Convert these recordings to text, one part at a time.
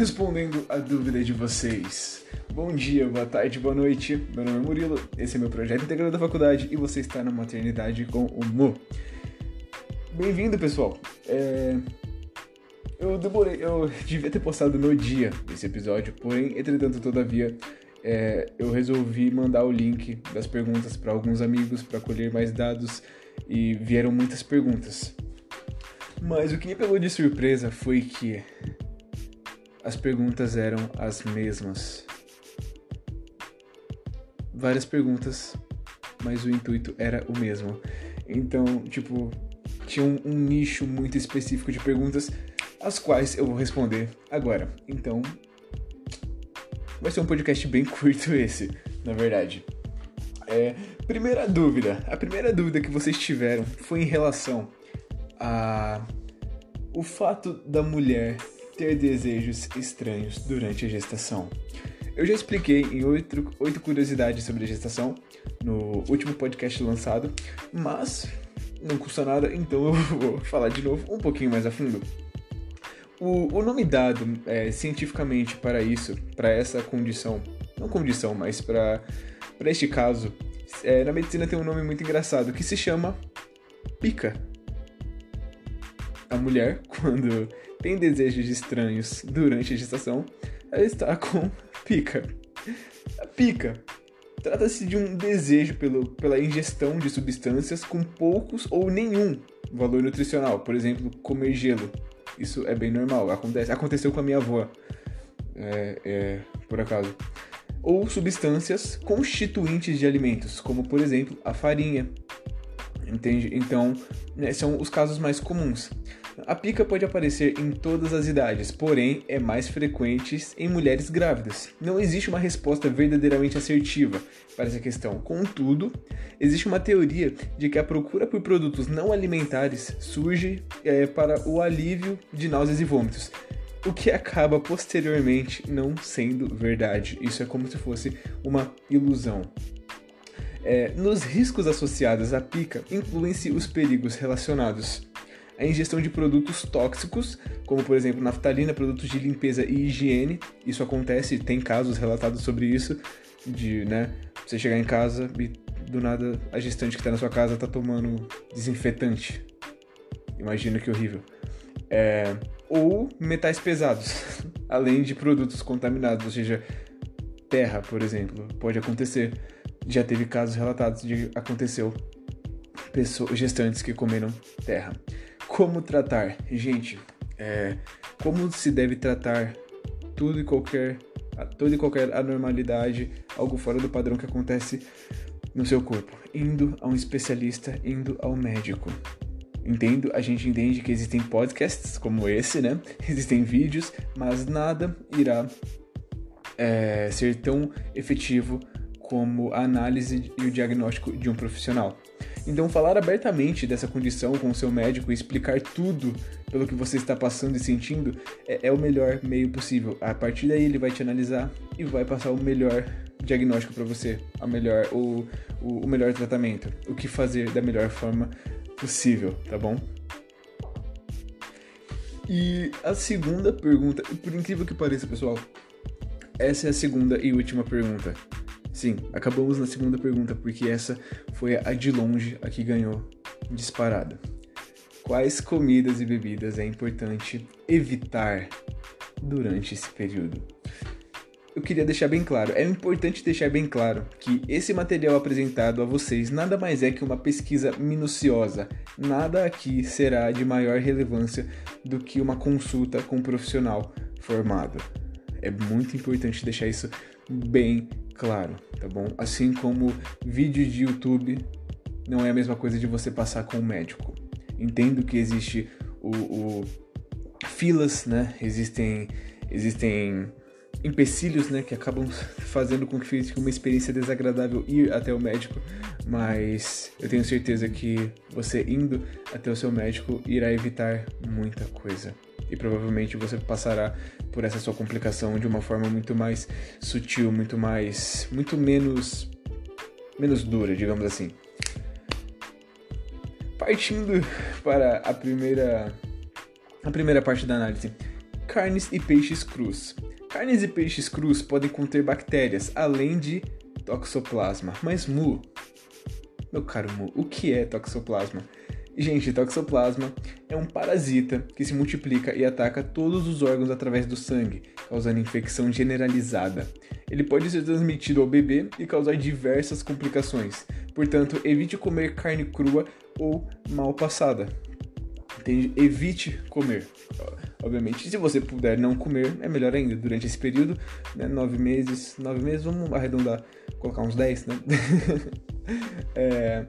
respondendo a dúvida de vocês. Bom dia, boa tarde, boa noite. Meu nome é Murilo, esse é meu projeto integrado da faculdade e você está na maternidade com o Mu. Bem-vindo, pessoal. É... Eu demorei, eu devia ter postado no dia esse episódio, porém, entretanto, todavia, é, eu resolvi mandar o link das perguntas para alguns amigos para colher mais dados e vieram muitas perguntas. Mas o que me pegou de surpresa foi que as perguntas eram as mesmas. Várias perguntas, mas o intuito era o mesmo. Então, tipo, tinha um, um nicho muito específico de perguntas, as quais eu vou responder agora. Então, vai ser um podcast bem curto esse, na verdade. É, primeira dúvida. A primeira dúvida que vocês tiveram foi em relação a o fato da mulher ter desejos estranhos durante a gestação. Eu já expliquei em oito, oito curiosidades sobre a gestação no último podcast lançado, mas não custa nada, então eu vou falar de novo um pouquinho mais a fundo. O, o nome dado é, cientificamente para isso, para essa condição, não condição, mas para este caso, é, na medicina tem um nome muito engraçado que se chama pica. A mulher, quando tem desejos estranhos durante a gestação, ela está com pica. A pica trata-se de um desejo pelo, pela ingestão de substâncias com poucos ou nenhum valor nutricional, por exemplo, comer gelo isso é bem normal. Acontece, aconteceu com a minha avó, é, é, por acaso. Ou substâncias constituintes de alimentos, como por exemplo a farinha. Entende? Então, né, são os casos mais comuns. A pica pode aparecer em todas as idades, porém é mais frequente em mulheres grávidas. Não existe uma resposta verdadeiramente assertiva para essa questão. Contudo, existe uma teoria de que a procura por produtos não alimentares surge é, para o alívio de náuseas e vômitos, o que acaba posteriormente não sendo verdade. Isso é como se fosse uma ilusão. É, nos riscos associados à pica incluem-se os perigos relacionados a ingestão de produtos tóxicos, como por exemplo naftalina, produtos de limpeza e higiene. Isso acontece, tem casos relatados sobre isso, de, né, você chegar em casa e do nada a gestante que está na sua casa está tomando desinfetante. Imagina que horrível. É, ou metais pesados, além de produtos contaminados, ou seja, terra, por exemplo, pode acontecer. Já teve casos relatados de aconteceu pessoas, gestantes que comeram terra. Como tratar? Gente, é, como se deve tratar tudo e qualquer toda e qualquer anormalidade, algo fora do padrão que acontece no seu corpo, indo a um especialista, indo ao médico. Entendo, a gente entende que existem podcasts como esse, né? Existem vídeos, mas nada irá é, ser tão efetivo como a análise e o diagnóstico de um profissional. Então, falar abertamente dessa condição com o seu médico e explicar tudo pelo que você está passando e sentindo é, é o melhor meio possível. A partir daí, ele vai te analisar e vai passar o melhor diagnóstico para você, a melhor, o, o, o melhor tratamento, o que fazer da melhor forma possível, tá bom? E a segunda pergunta, por incrível que pareça, pessoal, essa é a segunda e última pergunta. Sim, acabamos na segunda pergunta, porque essa foi a de longe a que ganhou disparada. Quais comidas e bebidas é importante evitar durante esse período? Eu queria deixar bem claro, é importante deixar bem claro que esse material apresentado a vocês nada mais é que uma pesquisa minuciosa. Nada aqui será de maior relevância do que uma consulta com um profissional formado. É muito importante deixar isso bem claro, tá bom? Assim como vídeo de YouTube não é a mesma coisa de você passar com o um médico. Entendo que existe o, o filas, né? Existem existem empecilhos, né, que acabam fazendo com que fique uma experiência desagradável ir até o médico, mas eu tenho certeza que você indo até o seu médico irá evitar muita coisa e provavelmente você passará por essa sua complicação de uma forma muito mais sutil, muito mais, muito menos, menos dura, digamos assim. Partindo para a primeira, a primeira parte da análise, carnes e peixes crus. Carnes e peixes crus podem conter bactérias, além de toxoplasma. Mas Mu, meu caro Mu, o que é toxoplasma? Gente, toxoplasma é um parasita que se multiplica e ataca todos os órgãos através do sangue, causando infecção generalizada. Ele pode ser transmitido ao bebê e causar diversas complicações. Portanto, evite comer carne crua ou mal passada. Entende? Evite comer. Obviamente, se você puder não comer, é melhor ainda. Durante esse período, né, nove meses, nove meses, vamos arredondar, colocar uns dez, né? é,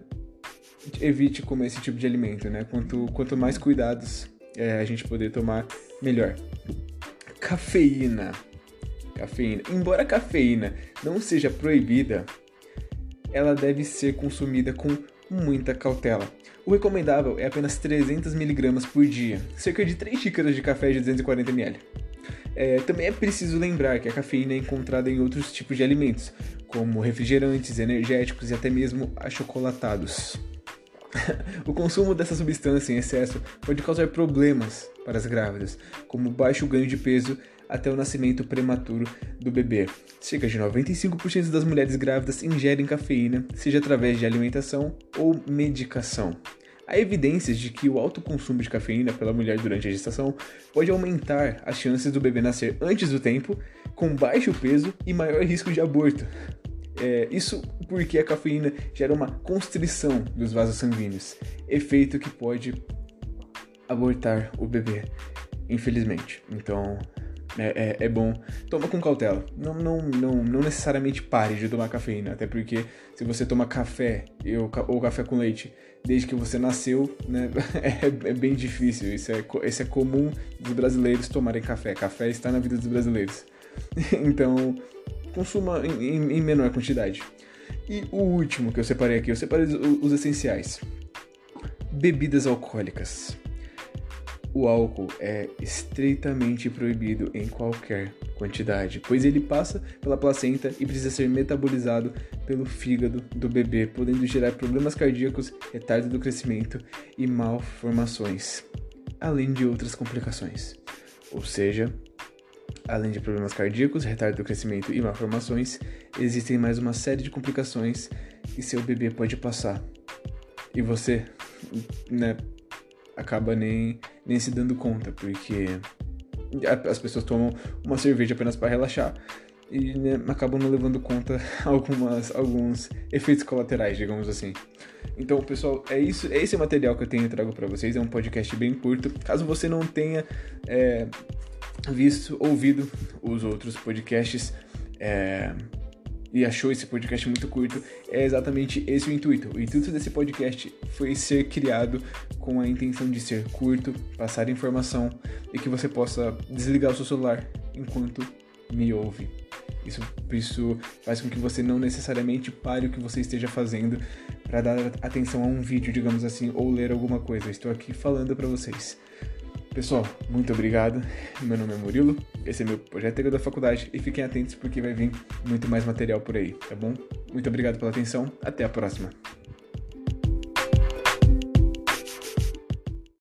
evite comer esse tipo de alimento, né? Quanto, quanto mais cuidados é, a gente poder tomar, melhor. Cafeína. Cafeína. Embora a cafeína não seja proibida, ela deve ser consumida com muita cautela. O recomendável é apenas 300mg por dia, cerca de 3 xícaras de café de 240ml. É, também é preciso lembrar que a cafeína é encontrada em outros tipos de alimentos, como refrigerantes, energéticos e até mesmo achocolatados. o consumo dessa substância em excesso pode causar problemas para as grávidas, como baixo ganho de peso até o nascimento prematuro do bebê. Cerca de 95% das mulheres grávidas ingerem cafeína, seja através de alimentação ou medicação. Há evidências de que o alto consumo de cafeína pela mulher durante a gestação pode aumentar as chances do bebê nascer antes do tempo, com baixo peso e maior risco de aborto. É, isso porque a cafeína gera uma constrição dos vasos sanguíneos, efeito que pode abortar o bebê, infelizmente. Então, é, é, é, bom. Toma com cautela. Não, não, não, não necessariamente pare de tomar cafeína, até porque se você toma café ou, ou café com leite desde que você nasceu, né, é, é, bem difícil. Isso é, isso é comum dos brasileiros tomarem café. Café está na vida dos brasileiros. então, consuma em, em menor quantidade. E o último que eu separei aqui, eu separei os, os essenciais. Bebidas alcoólicas. O álcool é estritamente proibido em qualquer quantidade, pois ele passa pela placenta e precisa ser metabolizado pelo fígado do bebê, podendo gerar problemas cardíacos, retardo do crescimento e malformações, além de outras complicações. Ou seja, além de problemas cardíacos, retardo do crescimento e malformações, existem mais uma série de complicações que seu bebê pode passar. E você, né, acaba nem, nem se dando conta, porque as pessoas tomam uma cerveja apenas para relaxar e né, acabam não levando conta algumas alguns efeitos colaterais, digamos assim. Então, pessoal, é isso, é esse material que eu tenho trago para vocês. É um podcast bem curto. Caso você não tenha é, visto, ouvido os outros podcasts, é, e achou esse podcast muito curto, é exatamente esse o intuito. O intuito desse podcast foi ser criado com a intenção de ser curto, passar informação e que você possa desligar o seu celular enquanto me ouve. Isso, isso faz com que você não necessariamente pare o que você esteja fazendo para dar atenção a um vídeo, digamos assim, ou ler alguma coisa. Eu estou aqui falando para vocês. Pessoal, muito obrigado. Meu nome é Murilo, esse é meu projeto da faculdade e fiquem atentos porque vai vir muito mais material por aí, tá bom? Muito obrigado pela atenção, até a próxima.